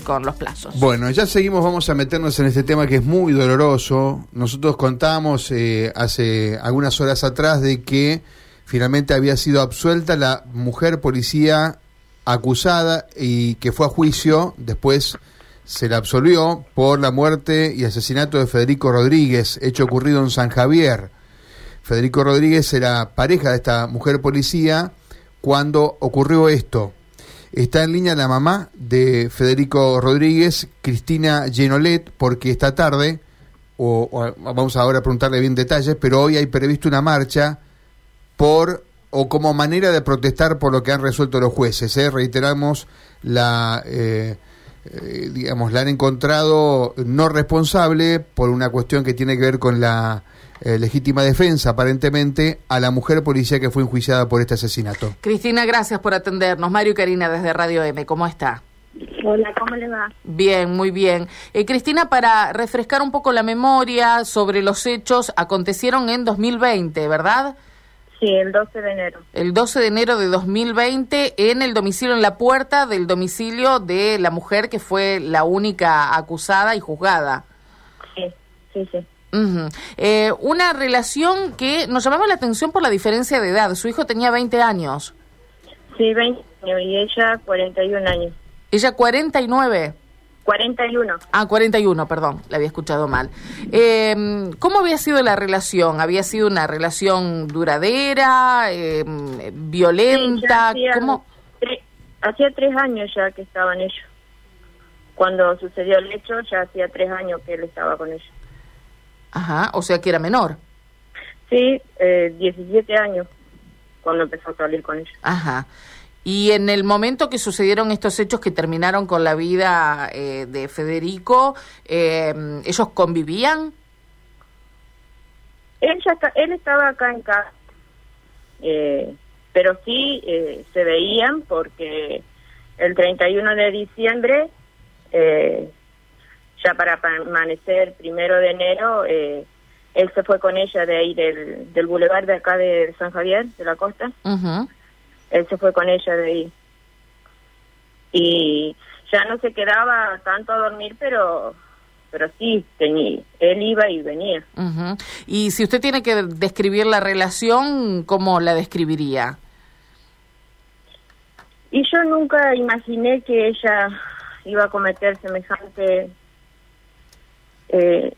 con los plazos. Bueno, ya seguimos, vamos a meternos en este tema que es muy doloroso. Nosotros contamos eh, hace algunas horas atrás de que finalmente había sido absuelta la mujer policía acusada y que fue a juicio, después se la absolvió por la muerte y asesinato de Federico Rodríguez, hecho ocurrido en San Javier. Federico Rodríguez era pareja de esta mujer policía cuando ocurrió esto. Está en línea la mamá de Federico Rodríguez, Cristina Genolet, porque esta tarde, o, vamos ahora a preguntarle bien detalles, pero hoy hay previsto una marcha por o como manera de protestar por lo que han resuelto los jueces. ¿eh? Reiteramos la eh, eh, digamos la han encontrado no responsable por una cuestión que tiene que ver con la eh, legítima defensa, aparentemente, a la mujer policía que fue enjuiciada por este asesinato. Cristina, gracias por atendernos. Mario y Karina desde Radio M, ¿cómo está? Hola, ¿cómo le va? Bien, muy bien. Eh, Cristina, para refrescar un poco la memoria sobre los hechos, acontecieron en 2020, ¿verdad? Sí, el 12 de enero. El 12 de enero de 2020 en el domicilio, en la puerta del domicilio de la mujer que fue la única acusada y juzgada. Sí, sí, sí eh, una relación que nos llamaba la atención por la diferencia de edad. Su hijo tenía 20 años. Sí, 20 años y ella 41 años. ¿Ella 49? 41. Ah, 41, perdón, la había escuchado mal. Eh, ¿Cómo había sido la relación? ¿Había sido una relación duradera, eh, violenta? hacía, ¿Cómo? hacía tres años ya que estaban ellos. Cuando sucedió el hecho, ya hacía tres años que él estaba con ellos. Ajá, o sea que era menor. Sí, eh, 17 años cuando empezó a salir con ella. Ajá. Y en el momento que sucedieron estos hechos que terminaron con la vida eh, de Federico, eh, ¿ellos convivían? Él, él estaba acá en casa, eh, pero sí eh, se veían porque el 31 de diciembre eh, ya para amanecer primero de enero, eh, él se fue con ella de ahí del, del bulevar de acá de San Javier, de la costa. Él se fue con ella de ahí. Y ya no se quedaba tanto a dormir, pero pero sí, tenía, él iba y venía. Y si usted tiene que describir la relación, ¿cómo la describiría? Y yo nunca imaginé que ella iba a cometer semejante eh,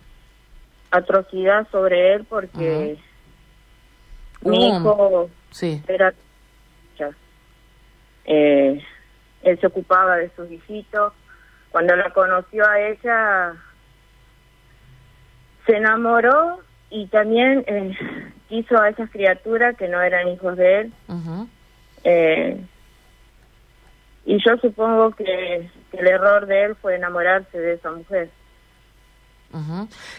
atrocidad sobre él porque mi hijo sí. era eh, él se ocupaba de sus hijitos. Cuando la conoció a ella se enamoró y también eh, quiso a esas criaturas que no eran hijos de él. Eh, y yo supongo que el error de él fue enamorarse de esa mujer.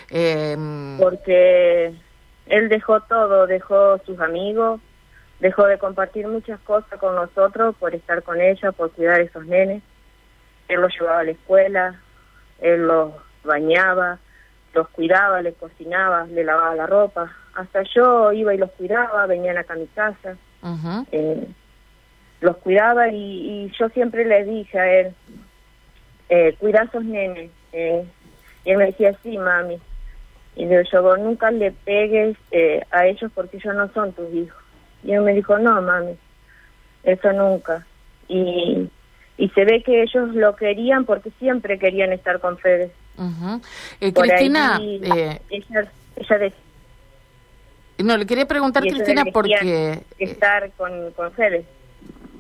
Em, Porque él dejó todo, dejó sus amigos, dejó de compartir muchas cosas con nosotros por estar con ella, por cuidar a esos nenes. Él los llevaba a la escuela, él los bañaba, los cuidaba, les cocinaba, le lavaba la ropa. Hasta yo iba y los cuidaba, venían acá a mi casa. Eh, los cuidaba y, yo siempre le dije a él, eh, cuida a esos nenes, eh, y él me decía, sí, mami. Y yo, yo nunca le pegues eh, a ellos porque ellos no son tus hijos. Y él me dijo, no, mami, eso nunca. Y, y se ve que ellos lo querían porque siempre querían estar con Fede. Eh, Cristina, eh, ella, ella no, le quería preguntar, Cristina, porque... Estar con, con Fede.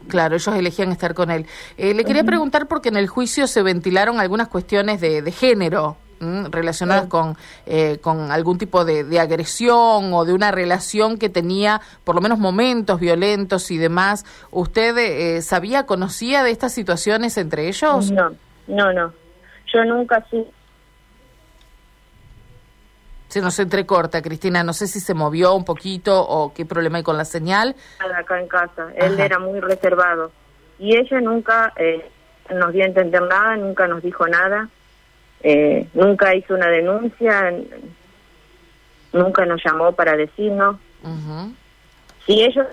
Claro, ellos elegían estar con él. le quería preguntar porque en el juicio se ventilaron algunas cuestiones de, de género relacionadas con, eh, con algún tipo de, agresión o de una relación que tenía por lo menos momentos violentos y demás. ¿Usted eh, sabía, conocía de estas situaciones entre ellos? No, no, no. Yo nunca sí. Se nos entrecorta, Cristina. No sé si se movió un poquito o qué problema hay con la señal. Acá en casa. Él era muy reservado. Y ella nunca eh, nos dio a entender nada, nunca nos dijo nada. Eh, nunca hizo una denuncia, nunca nos llamó para decirnos. Si ellos...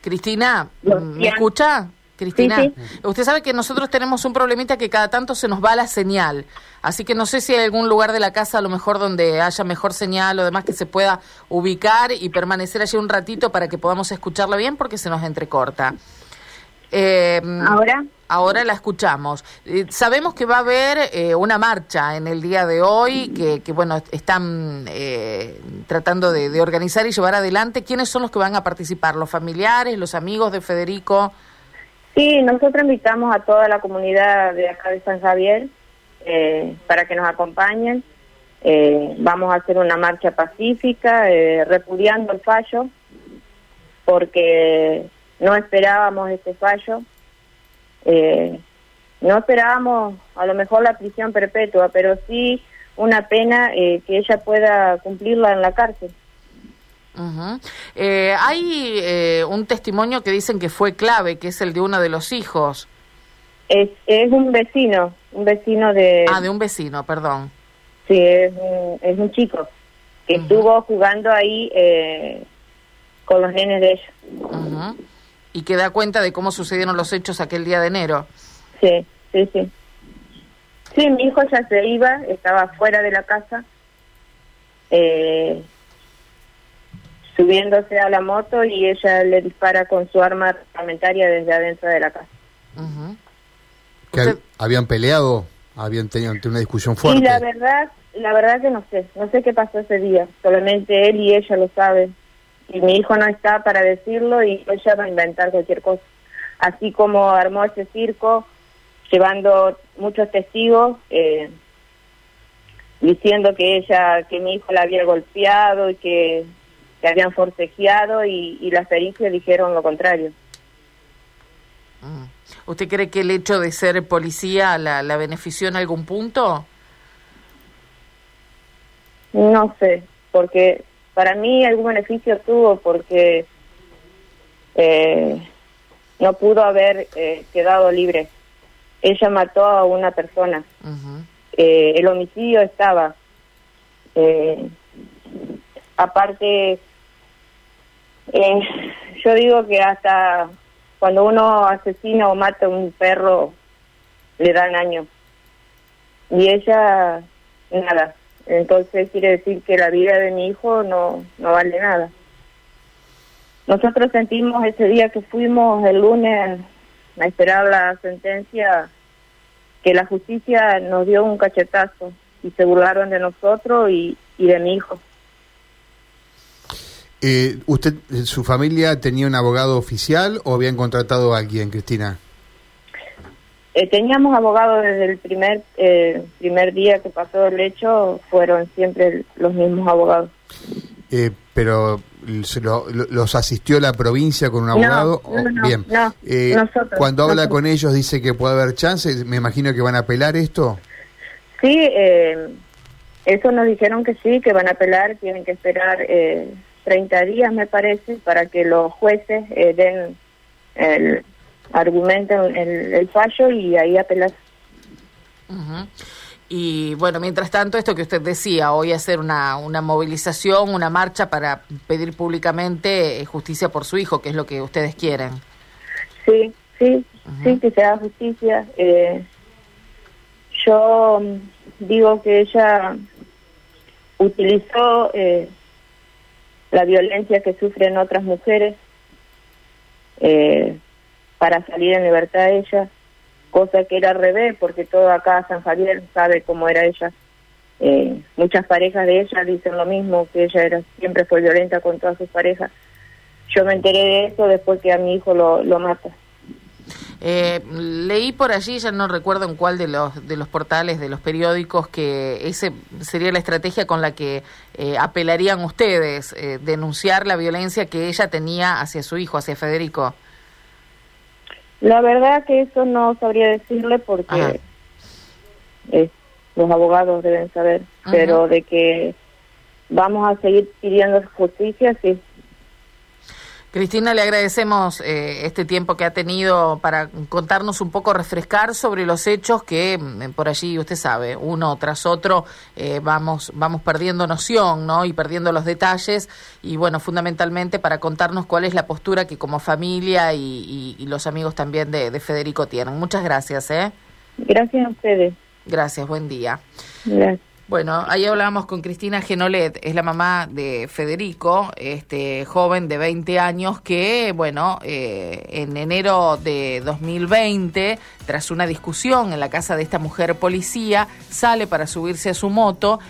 Cristina, ¿me escucha? Cristina, usted sabe que nosotros tenemos un problemita que cada tanto se nos va la señal, así que no sé si hay algún lugar de la casa a lo mejor donde haya mejor señal o demás que se pueda ubicar y permanecer allí un ratito para que podamos escucharla bien porque se nos entrecorta. Eh, ¿Ahora? Ahora la escuchamos. Eh, sabemos que va a haber eh, una marcha en el día de hoy que, bueno, están eh, tratando de, de, organizar y llevar adelante. ¿Quiénes son los que van a participar? ¿Los familiares, los amigos de Federico? Sí, nosotros invitamos a toda la comunidad de acá de San Javier eh, para que nos acompañen. Vamos a hacer una marcha pacífica, eh, repudiando el fallo, porque no esperábamos este fallo. no esperábamos a lo mejor la prisión perpetua, pero sí una pena que ella pueda cumplirla en la cárcel. Eh, hay eh, un testimonio que dicen que fue clave, que es el de uno de los hijos. Es, es un vecino, un vecino de... Ah, de un vecino, perdón. Sí, es un, es un chico que estuvo jugando ahí eh, con los nenes de ellos. Y que da cuenta de cómo sucedieron los hechos aquel día de enero. Sí, sí, sí. Sí, mi hijo ya se iba, estaba fuera de la casa. Eh, subiéndose a la moto y ella le dispara con su arma reglamentaria desde adentro de la casa. ¿Habían peleado? ¿Habían tenido una discusión fuerte? Sí, la verdad, la verdad que no sé, no sé qué pasó ese día, solamente él y ella lo saben. Y mi hijo no está para decirlo y ella va a inventar cualquier cosa. Así como armó ese circo, llevando muchos testigos, eh, diciendo que ella, que mi hijo la había golpeado y que que habían forcejeado y, y las pericias dijeron lo contrario. Mm. ¿Usted cree que el hecho de ser policía la, la benefició en algún punto? No sé, porque para mí algún beneficio tuvo porque eh, no pudo haber eh, quedado libre. Ella mató a una persona. eh, el homicidio estaba. Eh, aparte, eh, yo digo que hasta cuando uno asesina o mata a un perro, le dan año. Y ella, nada. Entonces quiere decir que la vida de mi hijo no, no vale nada. Nosotros sentimos ese día que fuimos el lunes a esperar la sentencia, que la justicia nos dio un cachetazo y se burlaron de nosotros y, y de mi hijo. Eh, ¿Usted, su familia tenía un abogado oficial o habían contratado a alguien, Cristina? Eh, teníamos abogados desde el primer eh, primer día que pasó el hecho, fueron siempre los mismos abogados. Eh, pero se los asistió la provincia con un abogado. No, no, Bien. nosotros, cuando habla con ellos dice que puede haber chances. Me imagino que van a apelar esto. Sí, eso nos dijeron que sí, que van a apelar, tienen que esperar 30 días, me parece, para que los jueces eh, den el argumento, el, fallo y ahí apelar. Y bueno, mientras tanto, esto que usted decía, hoy hacer una, una movilización, una marcha para pedir públicamente eh, justicia por su hijo, que es lo que ustedes quieren. Sí, sí, sí, que se haga justicia. Eh, yo mm, digo que ella utilizó eh, la violencia que sufren otras mujeres eh, para salir en libertad de ella, cosa que era al revés, porque todo acá San Javier sabe cómo era ella. Eh, muchas parejas de ella dicen lo mismo, que ella era siempre fue violenta con todas sus parejas. Yo me enteré de eso después que a mi hijo lo, lo mata. Eh, leí por allí, ya no recuerdo en cuál de los, de los portales, de los periódicos, que ese sería la estrategia con la que eh, apelarían ustedes, eh, denunciar la violencia que ella tenía hacia su hijo, hacia Federico. La verdad que eso no sabría decirle porque los abogados deben saber, pero de que vamos a seguir pidiendo justicia, sí. Cristina, le agradecemos eh, este tiempo que ha tenido para contarnos un poco, refrescar sobre los hechos que mm, por allí, usted sabe, uno tras otro eh, vamos, vamos perdiendo noción ¿no? y perdiendo los detalles y bueno, fundamentalmente para contarnos cuál es la postura que como familia y, los amigos también de, de, Federico tienen. Muchas gracias. ¿eh? Gracias a ustedes. Gracias, buen día. Gracias. Bueno, ahí hablábamos con Cristina Genolet, es la mamá de Federico, este joven de 20 años que, bueno, eh, en enero de 2020, tras una discusión en la casa de esta mujer policía, sale para subirse a su moto